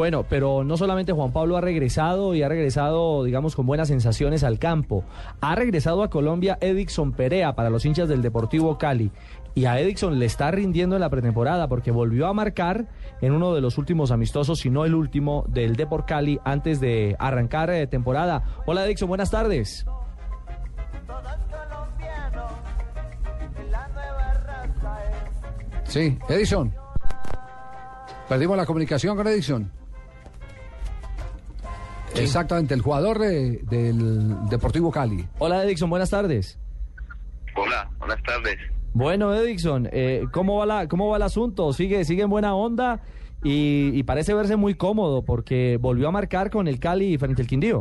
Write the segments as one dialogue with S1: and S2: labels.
S1: Bueno, pero no solamente Juan Pablo ha regresado y ha regresado, digamos, con buenas sensaciones al campo. Ha regresado a Colombia Edixon Perea para los hinchas del Deportivo Cali. Y a Edixon le está rindiendo en la pretemporada porque volvió a marcar en uno de los últimos amistosos, si no el último, del Deport Cali antes de arrancar eh, temporada. Hola Edixon, buenas tardes.
S2: Sí, Edison. Perdimos la comunicación con Edison. Exactamente, el jugador de- del Deportivo Cali.
S1: Hola Edixon, buenas tardes.
S3: Hola, buenas tardes.
S1: Bueno, Edixon, eh, ¿cómo, va la, ¿cómo va el asunto? ¿Sigue, sigue en buena onda? Y, y parece verse muy cómodo porque volvió a marcar con el Cali frente al Quindío.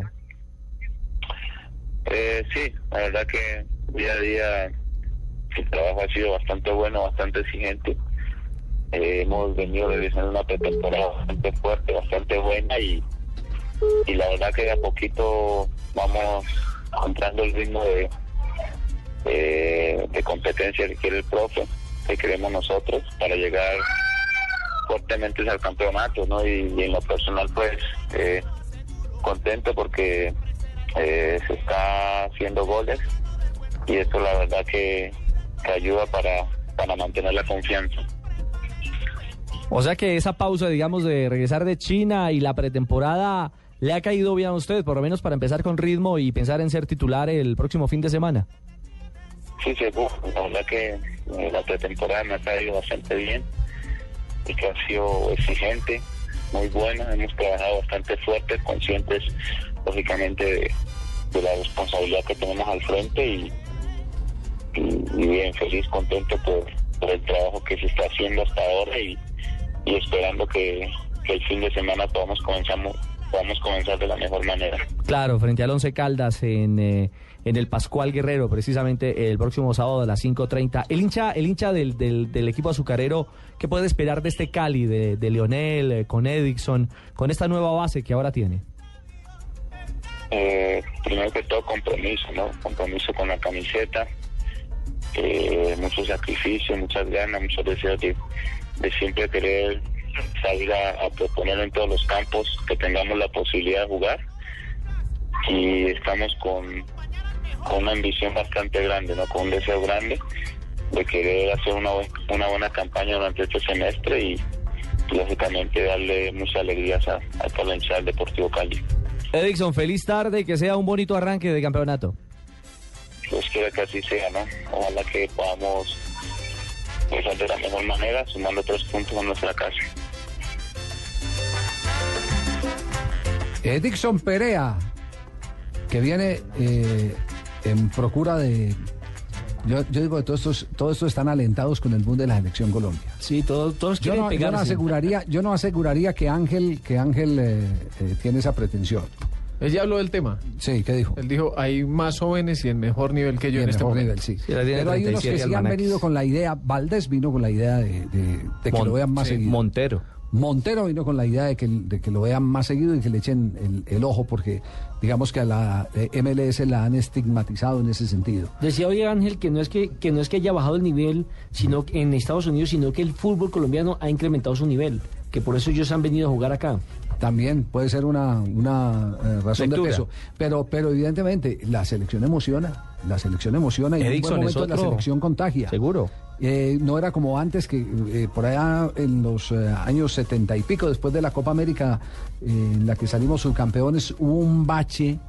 S3: Eh, sí, la verdad que día a día el trabajo ha sido bastante bueno, bastante exigente. Eh, hemos venido realizando una pretemporada bastante fuerte, bastante buena y, y la verdad que de a poquito vamos encontrando el ritmo de, de, competencia que quiere el profe, que queremos nosotros para llegar fuertemente al campeonato, ¿no? Y, y en lo personal, pues, eh, contento porque eh, se está haciendo goles y esto la verdad que, que ayuda para, para mantener la confianza.
S1: O sea que esa pausa, digamos, de regresar de China y la pretemporada le ha caído bien a usted, por lo menos para empezar con ritmo y pensar en ser titular el próximo fin de semana.
S3: Sí, uf, la verdad que eh, la pretemporada me ha caído bastante bien y que ha sido exigente, muy buena. Hemos trabajado bastante fuerte, conscientes, lógicamente, de, la responsabilidad que tenemos al frente y, bien, feliz, contento por, el trabajo que se está haciendo hasta ahora y, esperando que, el fin de semana podamos comenzamos, podamos comenzar de la mejor manera.
S1: Claro, frente al Once Caldas en, eh, en el Pascual Guerrero, precisamente el próximo sábado a las 5.30. El hincha, el hincha del, del, del equipo azucarero, ¿qué puede esperar de este Cali, de, de Leonel, eh, con Edixon, con esta nueva base que ahora tiene?
S3: Eh, primero que todo compromiso, ¿no? Compromiso con la camiseta, eh, mucho sacrificio, muchas ganas, muchos deseos de, de siempre querer salir a, proponer en todos los campos que tengamos la posibilidad de jugar y estamos con, con una ambición bastante grande, ¿no? Con un deseo grande de querer hacer una, buen- una buena campaña durante este semestre y, lógicamente darle muchas alegrías a, a toda la Deportivo Cali.
S1: Edixon, feliz tarde y que sea un bonito arranque de campeonato.
S3: Dios quiera que así sea, ¿no? Ojalá que podamos empezar de la mejor manera, sumando tres puntos a nuestra casa.
S2: Edixon Perea, que viene eh, en procura de... Yo, yo digo que todos estos, todos estos están alentados con el boom de la selección Colombia.
S4: Sí, todos, todos
S2: Yo
S4: quieren
S2: no, yo no aseguraría, yo no aseguraría que Ángel, que Ángel eh, eh, tiene esa pretensión.
S5: Él ya habló del tema.
S2: Sí, ¿qué dijo?
S5: Él dijo, hay más jóvenes y en mejor nivel que yo
S2: Y
S5: en
S2: en
S5: este
S2: mejor
S5: momento.
S2: nivel, sí. Pero hay unos que
S1: 37
S2: sí han venido con la idea, Valdés vino con la idea de, de- de que
S1: Mon-
S2: lo vean más
S1: sí,
S2: seguido.
S1: Montero.
S2: Montero vino con la idea de que, lo vean más seguido y que le echen el, ojo porque digamos que a la eh, MLS la han estigmatizado en ese sentido.
S4: Decía hoy Ángel que no es que, que no es que haya bajado el nivel sino en Estados Unidos, sino que el fútbol colombiano ha incrementado su nivel, que por eso ellos han venido a jugar acá.
S2: También puede ser una, una eh, razón
S1: Lectura.
S2: de peso. Pero, pero evidentemente la selección emociona. La selección emociona y en un buen momento la selección contagia.
S1: Seguro.
S2: Eh, no era como antes que eh, por allá en los eh, años setenta y pico, después de la Copa América, en la que salimos subcampeones, hubo un bache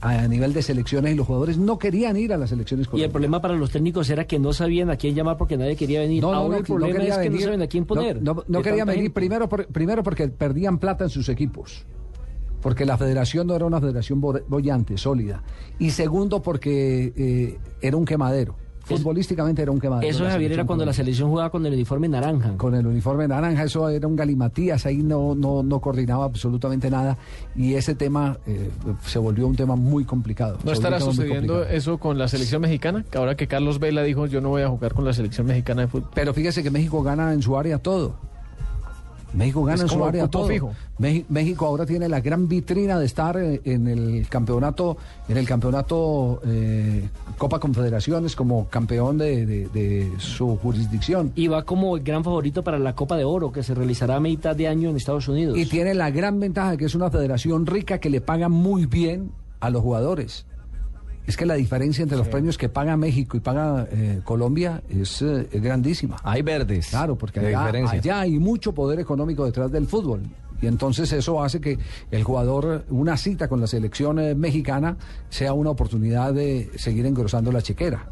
S2: a nivel de selecciones y los jugadores no querían ir a las selecciones
S4: Y el
S2: colombianas.
S4: problema para los técnicos era que no sabían a quién llamar porque nadie quería venir.
S2: No, no,
S4: Ahora
S2: no,
S4: el problema es que no saben a quién poner.
S2: No, no querían venir
S4: gente.
S2: primero, por- primero porque perdían plata en sus equipos. Porque la federación no era una federación bo- bollante, sólida. Y segundo, porque eh, era un quemadero. Futbolísticamente era un quemadero.
S4: Eso, Javier, era cuando la selección jugaba con el uniforme naranja.
S2: Con el uniforme naranja, eso era un galimatías, ahí no, no, no coordinaba absolutamente nada. Y ese tema eh, se volvió un tema muy complicado.
S5: ¿No estará sucediendo eso con la selección mexicana? Que ahora que Carlos Vela dijo, yo no voy a jugar con la selección mexicana de fútbol.
S2: Pero fíjese que México gana en su área todo. México gana en su área todo.
S5: fijo.
S2: México ahora tiene la gran vitrina de estar eh, en el campeonato, en el campeonato eh, Copa Confederaciones como campeón de, de- de su jurisdicción.
S4: Y va como el gran favorito para la Copa de Oro, que se realizará a mitad de año en Estados Unidos.
S2: Y tiene la gran ventaja de que es una federación rica que le paga muy bien a los jugadores. Es que la diferencia entre los premios que paga México y paga eh, Colombia es, eh, es grandísima.
S1: Hay verdes.
S2: Claro, porque allá, allá hay mucho poder económico detrás del fútbol. Y entonces eso hace que el jugador, una cita con la selección eh, mexicana, sea una oportunidad de seguir engrosando la chequera.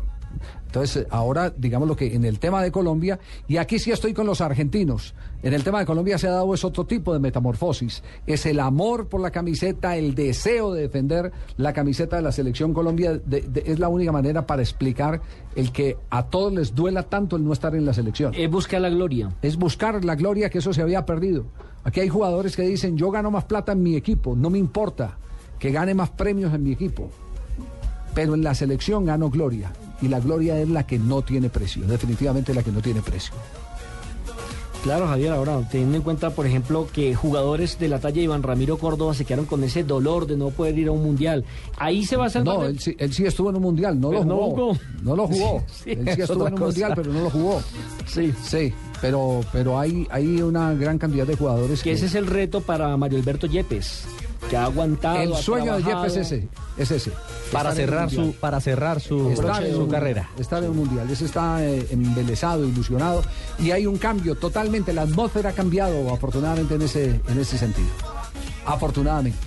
S2: Entonces, ahora, digamos lo que en el tema de Colombia, y aquí sí estoy con los argentinos, en el tema de Colombia se ha dado es otro tipo de metamorfosis. Es el amor por la camiseta, el deseo de defender la camiseta de la selección Colombia, de- de- es la única manera para explicar el que a todos les duela tanto el no estar en la selección
S4: Es buscar la gloria.
S2: es buscar la gloria que eso se había perdido. Aquí hay jugadores que dicen, yo gano más plata en mi equipo, no me importa que gane más premios en mi equipo, pero en la selección gano gloria. Y la gloria es la que no tiene precio, definitivamente la que no tiene precio.
S4: Claro, Javier, ahora teniendo en cuenta, por ejemplo, que jugadores de la talla de Iván Ramiro Córdoba se quedaron con ese dolor de no poder ir a un mundial. Ahí se va a salvar.
S2: No, él sí, él sí estuvo en un mundial, no lo
S4: Pero no
S2: jugó.
S4: jugó.
S2: No lo jugó.
S4: Sí,
S2: él sí
S1: es
S2: estuvo en un
S1: cosa.
S2: mundial, pero no lo jugó.
S4: Sí.
S2: Sí, pero, pero hay, hay una gran cantidad de jugadores
S4: Que ese es el reto para Mario Alberto Yepes, que ha aguantado.
S2: el
S4: ha
S2: sueño de Jeff es ese. Es ese.
S1: Para cerrar su, para cerrar su,
S2: en
S1: su
S2: un-
S1: carrera.
S2: Estar en un mundial. Ese está eh, embelesado, ilusionado. Y hay un cambio totalmente. La atmósfera ha cambiado, afortunadamente, en ese, en ese sentido. Afortunadamente.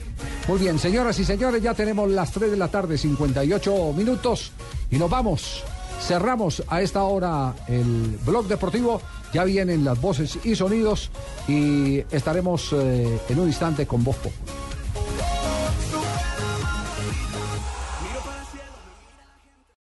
S2: Muy bien, señoras y señores, ya tenemos las 3 de la tarde, 58 minutos. Y nos vamos. Cerramos a esta hora el blog deportivo. Ya vienen las voces y sonidos. Y estaremos eh, en un instante con Voz Populi.